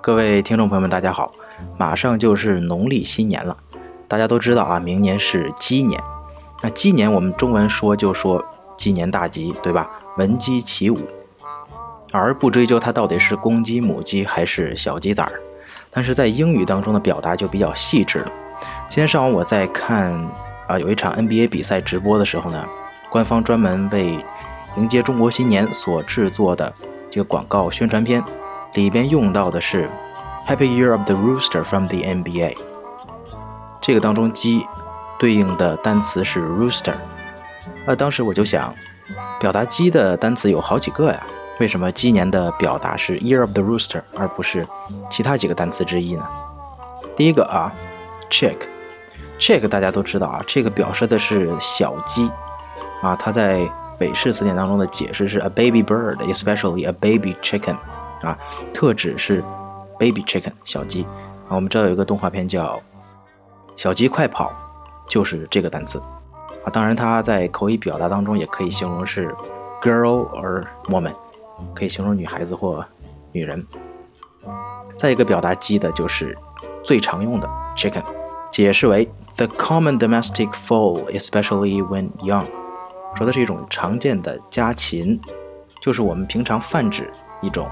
各位听众朋友们，大家好！马上就是农历新年了，大家都知道啊，明年是鸡年。那鸡年我们中文说就说鸡年大吉，对吧？闻鸡起舞，而不追究它到底是公鸡、母鸡还是小鸡崽儿。但是在英语当中的表达就比较细致了。今天上午我在看啊有一场 NBA 比赛直播的时候呢，官方专门为迎接中国新年所制作的这个广告宣传片。里边用到的是 Happy Year of the Rooster from the NBA。这个当中鸡对应的单词是 rooster。那当时我就想，表达鸡的单词有好几个呀，为什么鸡年的表达是 Year of the Rooster 而不是其他几个单词之一呢？第一个啊，chick 这个大家都知道啊，这个表示的是小鸡啊，它在北式词典当中的解释是 a baby bird，especially a baby chicken。啊，特指是 baby chicken 小鸡啊。我们知道有一个动画片叫《小鸡快跑》，就是这个单词啊。当然，它在口语表达当中也可以形容是 girl or woman，可以形容女孩子或女人。再一个表达鸡的就是最常用的 chicken，解释为 the common domestic fowl，especially when young，说的是一种常见的家禽，就是我们平常泛指一种。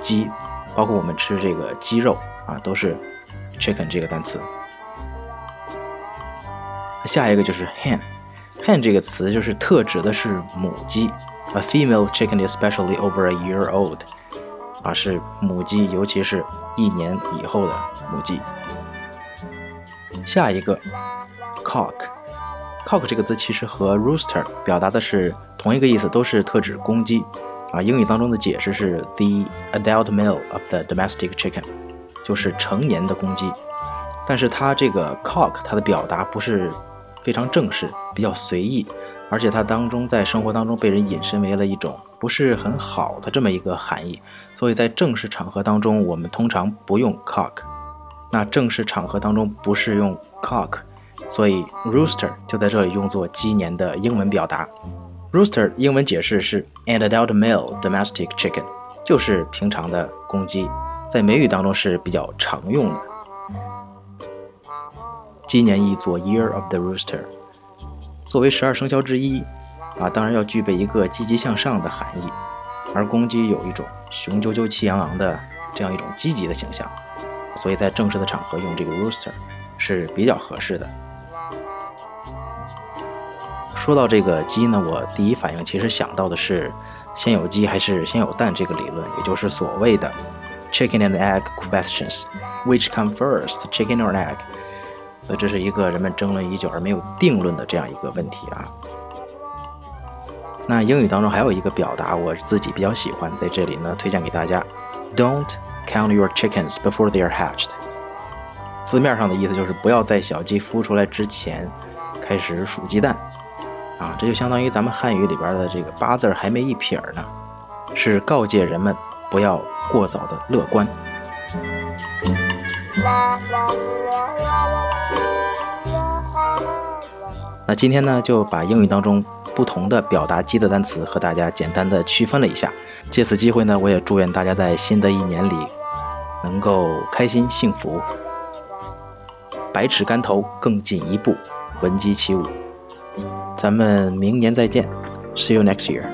鸡，包括我们吃这个鸡肉啊，都是 chicken 这个单词。下一个就是 hen，hen 这个词就是特指的是母鸡，a female chicken especially over a year old，啊是母鸡，尤其是一年以后的母鸡。下一个 cock，cock 这个字其实和 rooster 表达的是同一个意思，都是特指公鸡。啊，英语当中的解释是 the adult male of the domestic chicken，就是成年的公鸡。但是它这个 cock，它的表达不是非常正式，比较随意，而且它当中在生活当中被人引申为了一种不是很好的这么一个含义。所以在正式场合当中，我们通常不用 cock。那正式场合当中不是用 cock，所以 rooster 就在这里用作鸡年的英文表达。Rooster 英文解释是 an adult male domestic chicken，就是平常的公鸡，在美语当中是比较常用的。鸡年一做 Year of the Rooster，作为十二生肖之一，啊，当然要具备一个积极向上的含义。而公鸡有一种雄赳赳、气昂昂的这样一种积极的形象，所以在正式的场合用这个 Rooster 是比较合适的。说到这个鸡呢，我第一反应其实想到的是先有鸡还是先有蛋这个理论，也就是所谓的 chicken and egg questions，which come first，chicken or egg？呃，这是一个人们争论已久而没有定论的这样一个问题啊。那英语当中还有一个表达，我自己比较喜欢，在这里呢推荐给大家：Don't count your chickens before they are hatched。字面上的意思就是不要在小鸡孵出来之前开始数鸡蛋。啊，这就相当于咱们汉语里边的这个八字还没一撇儿呢，是告诫人们不要过早的乐观。那今天呢，就把英语当中不同的表达鸡的单词和大家简单的区分了一下。借此机会呢，我也祝愿大家在新的一年里能够开心幸福，百尺竿头更进一步，闻鸡起舞。咱们明年再见，See you next year.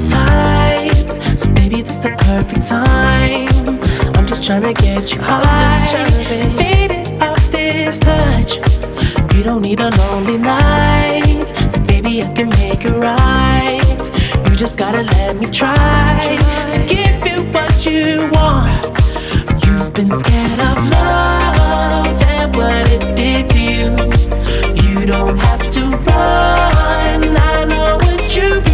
this the perfect time. I'm just trying to get you high. Faded off this touch. You don't need a lonely night. So baby, I can make it right. You just gotta let me try to give you what you want. You've been scared of love and what it did to you. You don't have to run. I know what you've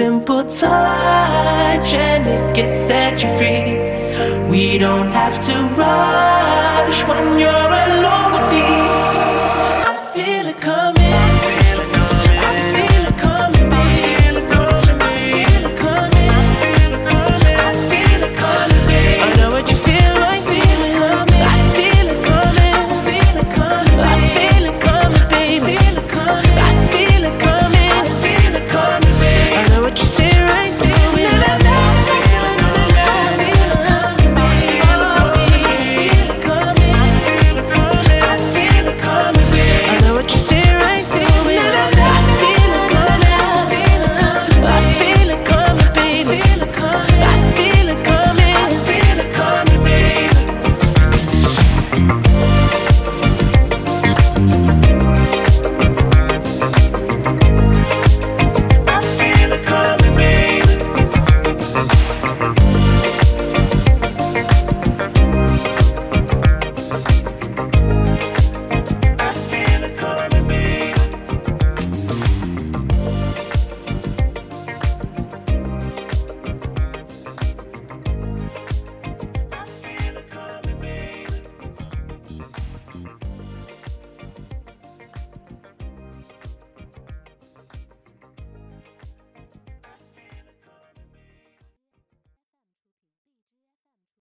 simple touch and it gets set you free. We don't have to rush when you're alone with me.